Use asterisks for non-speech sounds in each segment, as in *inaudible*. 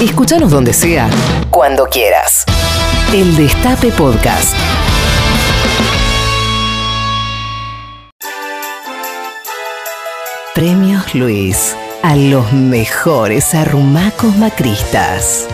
Escúchanos donde sea, cuando quieras. El Destape Podcast. Premios Luis a los mejores arrumacos macristas.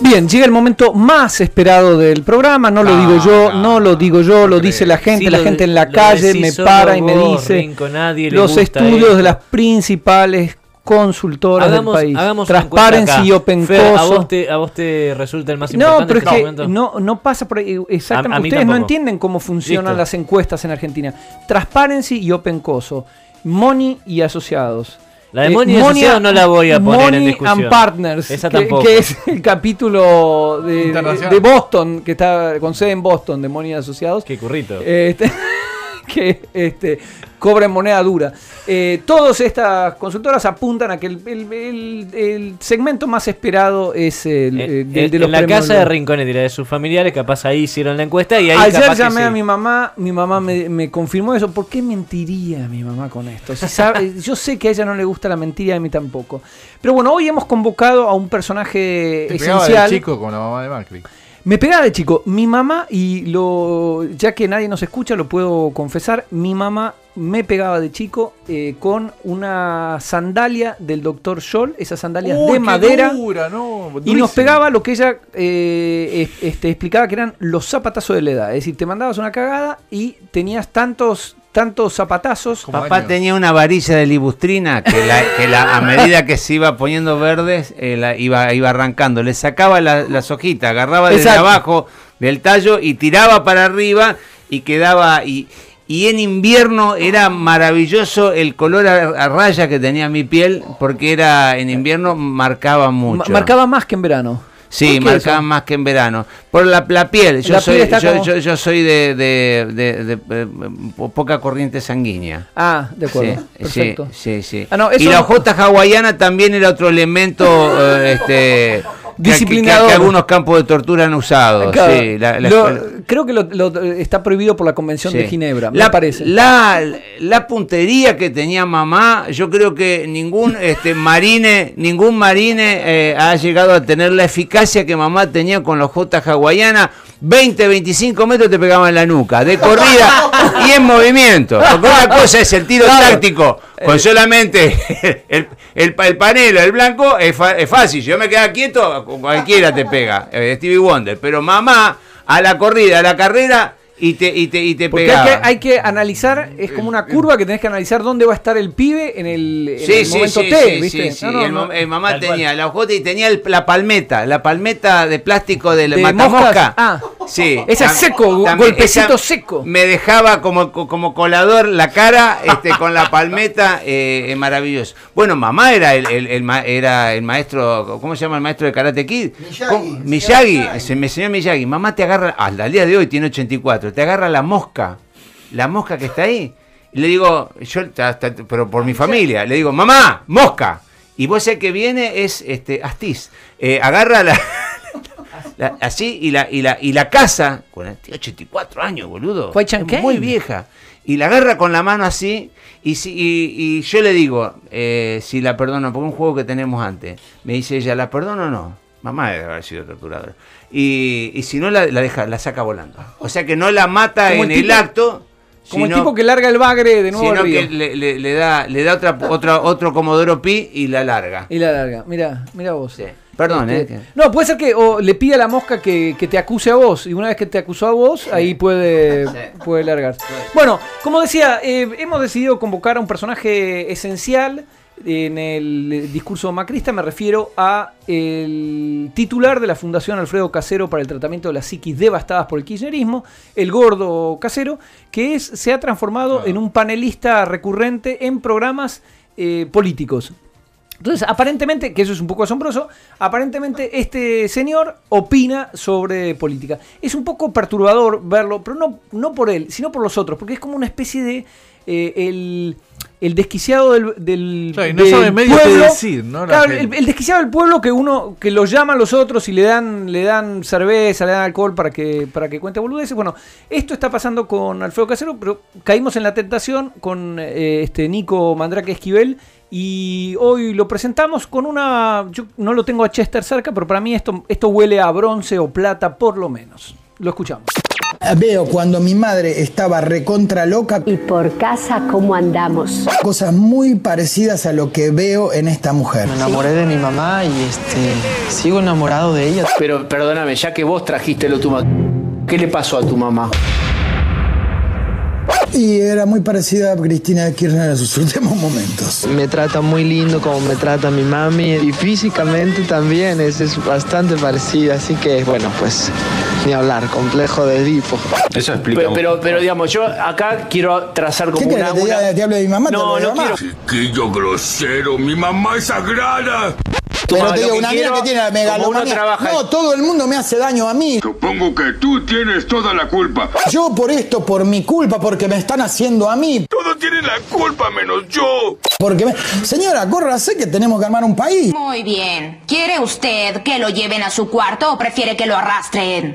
Bien, llega el momento más esperado del programa, no lo digo yo, no lo digo yo, lo dice la gente, Sí, la lo gente en la calle me para y me dice Rinco, nadie le los gusta estudios de las principales consultoras Hagamos, del país, hagamos Transparency y Open Fer, ¿a Coso. vos, te, ¿A vos te resulta el más No, importante pero es en este que no, no pasa por ahí. Exactamente. A- a mí Ustedes no entienden cómo funcionan Listo. las encuestas en Argentina. Transparency y Open Coso. Money y asociados. La de Eh, Money y Asociados no la voy a poner en Money discusión. and Partners. Esa que, tampoco. que es el capítulo de, de Boston, que está con sede en Boston, de Money y Asociados. Qué currito. Este, *laughs* *laughs* que este, cobran moneda dura. Eh, todas estas consultoras apuntan a que el, el- el- el segmento más esperado es el, Eh, de, de los en la casa de Nobel. Rinconetti, la de sus familiares, capaz ahí hicieron la encuesta y ahí Ayer capaz que llamé sí. a mi mamá, mi mamá me, me confirmó eso. ¿Por qué mentiría mi mamá con esto? Si sabe- *laughs* yo sé que a ella no le gusta la mentira y a mí tampoco. Pero bueno, hoy hemos convocado a un personaje Te esencial. chico con la mamá de Macri. Me pegaba de chico. Mi mamá, y lo ya que nadie nos escucha, lo puedo confesar, mi mamá me pegaba de chico eh, con una sandalia del doctor Scholl, esas sandalias Uy, de madera. dura, no, Y nos pegaba lo que ella eh, es- este, explicaba que eran los zapatazos de la edad. Es decir, te mandabas una cagada y tenías tantos, tantos zapatazos. Como Papá años. tenía una varilla de libustrina que, la, que la- a medida que se iba poniendo verdes, eh, la iba, iba arrancando. Le sacaba la- las hojitas, agarraba desde Exacto. abajo del tallo y tiraba para arriba y quedaba... Y, y en invierno era maravilloso el color a, a raya que tenía mi piel, porque era en invierno marcaba Ma- mucho. marcaba más que en verano. Sí, ¿Por qué marcaba eso? más que en verano. Por la, la piel. Yo La soy, piel yo, como- yo- yo soy de, de- de- de, eh, po- poca corriente sanguínea. Ah, de acuerdo. Sí, Perfecto. Sí, sí, sí. Ah, no, y la no- hawaiana también era otro elemento eh, este, Disciplinador. Que, que algunos campos de tortura han usado. Claro, sí, la- la lo- escuela- creo que lo- lo- está prohibido por la Convención Sí. de Ginebra, me parece. La, la puntería que tenía mamá, yo creo que ningún este, marine, ningún marine eh, ha llegado a tener la eficacia que mamá tenía con los J hawaiana. 20, 25 metros te pegaban en la nuca, de corrida y en movimiento. Porque una *laughs* cosa es el tiro Claro. táctico, con solamente el, el, el panelo, el blanco, es, fa- es fácil. Si yo me quedaba quieto, cualquiera te pega. eh, Stevie Wonder. Pero mamá, a la corrida, a la carrera, y te, y te, y te Porque pegaba. hay que, hay que analizar, es como una curva que tenés que analizar dónde va a estar el pibe en el, en el momento T, sí, ¿viste? sí, sí. No, no, el, no. mam- el mamá Tal tenía cual. la hojota y tenía el- la palmeta, la palmeta de plástico del ¿De matamosca. Ah. sí. Esa seco, también golpecito esa seco. Me dejaba como, co- como colador la cara este, con la palmeta, *laughs* eh, eh, maravilloso. Bueno, mamá era el, el- el era el maestro, ¿cómo se llama el maestro de Karate Kid? Miyagi. Miyagi, se me enseñó Miyagi. Mamá te agarra, hasta el día de hoy tiene 84, te agarra la mosca, la mosca que está ahí. Y le digo, yo, hasta- pero por mi familia, le digo, mamá, mosca. Y vos sé que viene es este Astiz. Eh, agarra la, *laughs* la- así y la, y la, y la casa, con tiene 84 años, boludo. Es muy vieja. Y la agarra con la mano así. Y, si, y, y yo le digo, eh, si la perdono, porque un juego que tenemos antes. Me dice ella, ¿la perdono o no? Mamá debe haber sido torturadora. Y, y si no, la, la deja, la saca volando. O sea que no la mata Como en el acto. Como el tipo que larga el bagre de nuevo al sino río. que le, le- le da, le da otra, otra, otro Comodoro Pi y la larga. Y la larga. Mira, mira vos. Sí. Perdón, Este, eh. No, puede ser que o le pida a la mosca que, que te acuse a vos. Y una vez que te acusó a vos, ahí puede, puede largar. Bueno, como decía, eh, hemos decidido convocar a un personaje esencial en el discurso macrista. Me refiero a el titular de la Fundación Alfredo Casero para el tratamiento de las psiquis devastadas por el kirchnerismo, el gordo Casero, que es, se ha transformado en un panelista recurrente en programas eh, políticos. Entonces, aparentemente, que eso es un poco asombroso, aparentemente este señor opina sobre política. Es un poco perturbador verlo, pero no, no por él, sino por los otros, porque es como una especie de eh, el, el desquiciado del, del, Claro, y no del sabe medio qué pueblo. decir, ¿no? La Claro, el desquiciado del pueblo que uno que lo llama a los otros y le dan le dan cerveza, le dan alcohol para que para que cuente boludeces. Bueno, esto está pasando con Alfredo Casero, pero caímos en la tentación con eh, este Nico Mandrake Esquivel Y hoy lo presentamos con una. Yo no lo tengo a Chester cerca, pero para mí esto, esto huele a bronce o plata, por lo menos. Lo escuchamos. Veo cuando mi madre estaba recontra loca ¿Y por casa cómo andamos? cosas muy parecidas a lo que veo en esta mujer. Me enamoré de mi mamá y este sigo enamorado de ella. Pero perdóname, ya que vos trajiste lo tu mamá, ¿qué le pasó a tu mamá? Y era muy parecida a Cristina Kirchner en sus *laughs* últimos momentos. Me trata muy lindo como me trata mi mami y físicamente también es, es bastante parecida, así que bueno, pues ni hablar, complejo de Edipo. Eso explica. Pero, pero, pero, digamos, yo acá quiero trazar como ¿Qué una... ¿Te, una- diga- te hablo de mi mamá? ¿Te No, no mi mamá? quiero. Chiquillo grosero, mi mamá es sagrada. Pero te digo, una mina quiero, que tiene la megalomanía. No, todo el mundo me hace daño a mí. Supongo que tú tienes toda la culpa. Yo por esto, por mi culpa, porque me están haciendo a mí. Todos tienen la culpa menos yo. Porque me... Señora, córrase que tenemos que armar un país. Muy bien. ¿Quiere usted que lo lleven a su cuarto o prefiere que lo arrastren?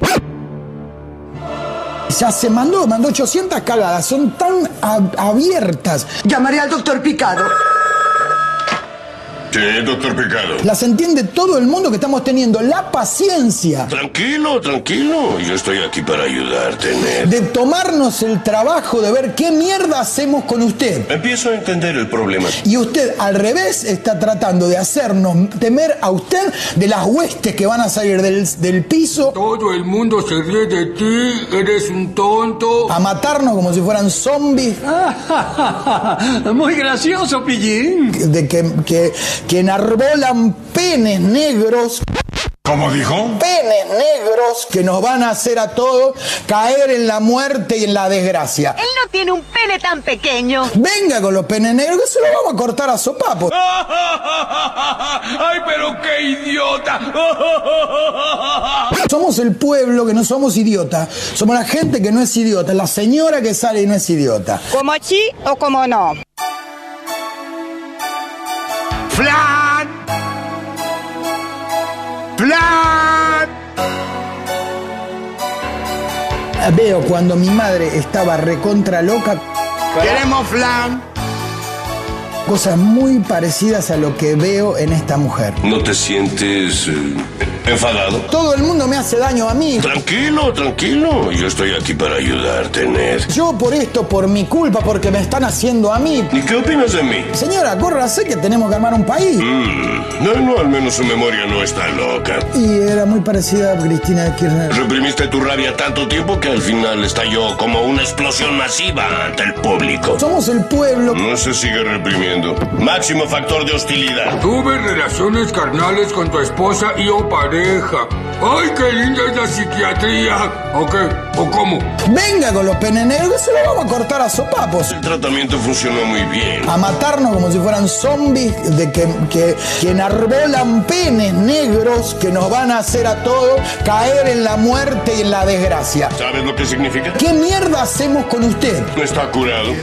Ya se mandó, mandó 800 cagadas, son tan ab- abiertas. Llamaré al doctor Picado. Sí, doctor Picado. Las entiende todo el mundo que estamos teniendo la paciencia Tranquilo, tranquilo. Yo estoy aquí para ayudarte, Ned. de tomarnos el trabajo de ver qué mierda hacemos con usted. Empiezo a entender el problema. Y usted al revés está tratando de hacernos temer a usted de las huestes que van a salir del, del piso Todo el mundo se ríe de ti. Eres un tonto. a matarnos como si fueran zombies. *laughs* Muy gracioso, Pillín. De que, que, que enarbolan penes negros ¿Cómo dijo? penes negros que nos van a hacer a todos caer en la muerte y en la desgracia. Él no tiene un pene tan pequeño. Venga con los penes negros que se los vamos a cortar a sopapos. *laughs* ¡Ay, pero qué idiota! *laughs* Somos el pueblo que no somos idiotas. Somos la gente que no es idiota. La señora que sale y no es idiota. ¿Como sí o como no? ¡Flan! ¡Flan! Veo cuando mi madre estaba recontra loca ¡Queremos flan! Cosas muy parecidas a lo que veo en esta mujer. ¿No te sientes eh, enfadado? Todo el mundo me hace daño a mí. Tranquilo, tranquilo. Yo estoy aquí para ayudarte, Ned. Yo por esto, por mi culpa, porque me están haciendo a mí. ¿Y qué opinas de mí? Señora, córrase que tenemos que armar un país. Mm, no, no, al menos su memoria no está loca. Y era muy parecida a Cristina Kirchner. Reprimiste tu rabia tanto tiempo que al final estalló como una explosión masiva ante el público. Somos el pueblo. No se sigue reprimiendo. Máximo factor de hostilidad. Tuve relaciones carnales con tu esposa y o pareja. ¡Ay, qué linda es la psiquiatría! ¿O qué? ¿O cómo? Venga con los penes negros que se los vamos a cortar a sopapos. El tratamiento funcionó muy bien. A matarnos como si fueran zombies de que, que, que enarbolan penes negros que nos van a hacer a todos caer en la muerte y en la desgracia. ¿Sabes lo que significa? ¿Qué mierda hacemos con usted? No está curado.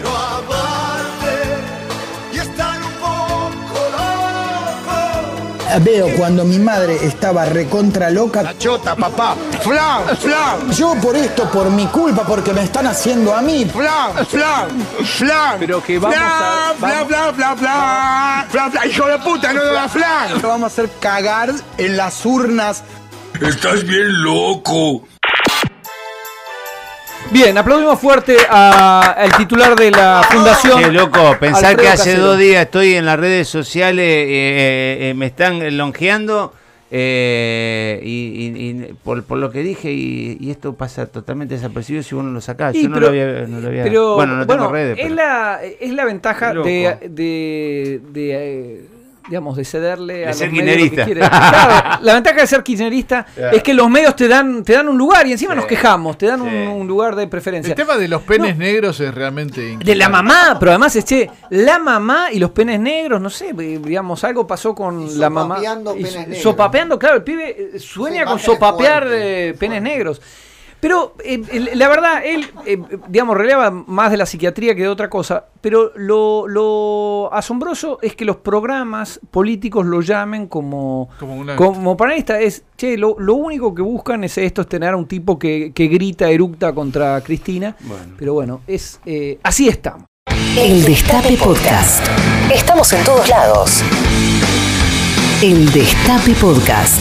Veo cuando mi madre estaba recontra loca. ¡Chota, papá! ¡Flan! ¡Flan! Yo por esto, por mi culpa, porque me están haciendo a mí. ¡Flan! ¡Flan! ¡Flan! Pero que vamos a- ¡Flan! ¡Flan! ¡Flan! ¡Flan! ¡Flan! ¡Flan! ¡Hijo de puta! ¡No da flan! Lo vamos a hacer cagar en las urnas. Estás bien loco. Bien, aplaudimos fuerte a- al titular de la fundación. Qué loco, pensar Alfredo que hace Casero. dos días estoy en las redes sociales, eh, eh, me están longeando eh, y, y- y por, por lo que dije y, y esto pasa totalmente desapercibido si uno lo saca. Yo no, lo había, no lo había- pero, bueno, no tengo bueno, redes. Es, pero- la, es la ventaja de, de, de, eh, digamos, de cederle a De ser los medios lo que quiere. Claro, *laughs* la ventaja de ser kirchnerista Claro. es que los medios te dan, te dan un lugar y encima Sí. nos quejamos, te dan un, Sí. un lugar de preferencia. El tema de los penes negros es realmente De la mamá, pero además es che, la mamá y los penes negros, no sé, eh, digamos, algo pasó con Y la mamá. sopapeando penes negros. Sopapeando, claro, el pibe eh, sueña con sopapear eh, penes negros. Pero eh, la verdad, él, eh, digamos, releva más de la psiquiatría que de otra cosa. Pero lo, lo asombroso es que los programas políticos lo llamen como, Como una- como panelista. Es, che, lo, lo único que buscan es esto, es tener a un tipo que, que grita, eructa contra Cristina. Pero bueno, es eh, así estamos. El Destape Podcast. Estamos en todos lados. El Destape Podcast.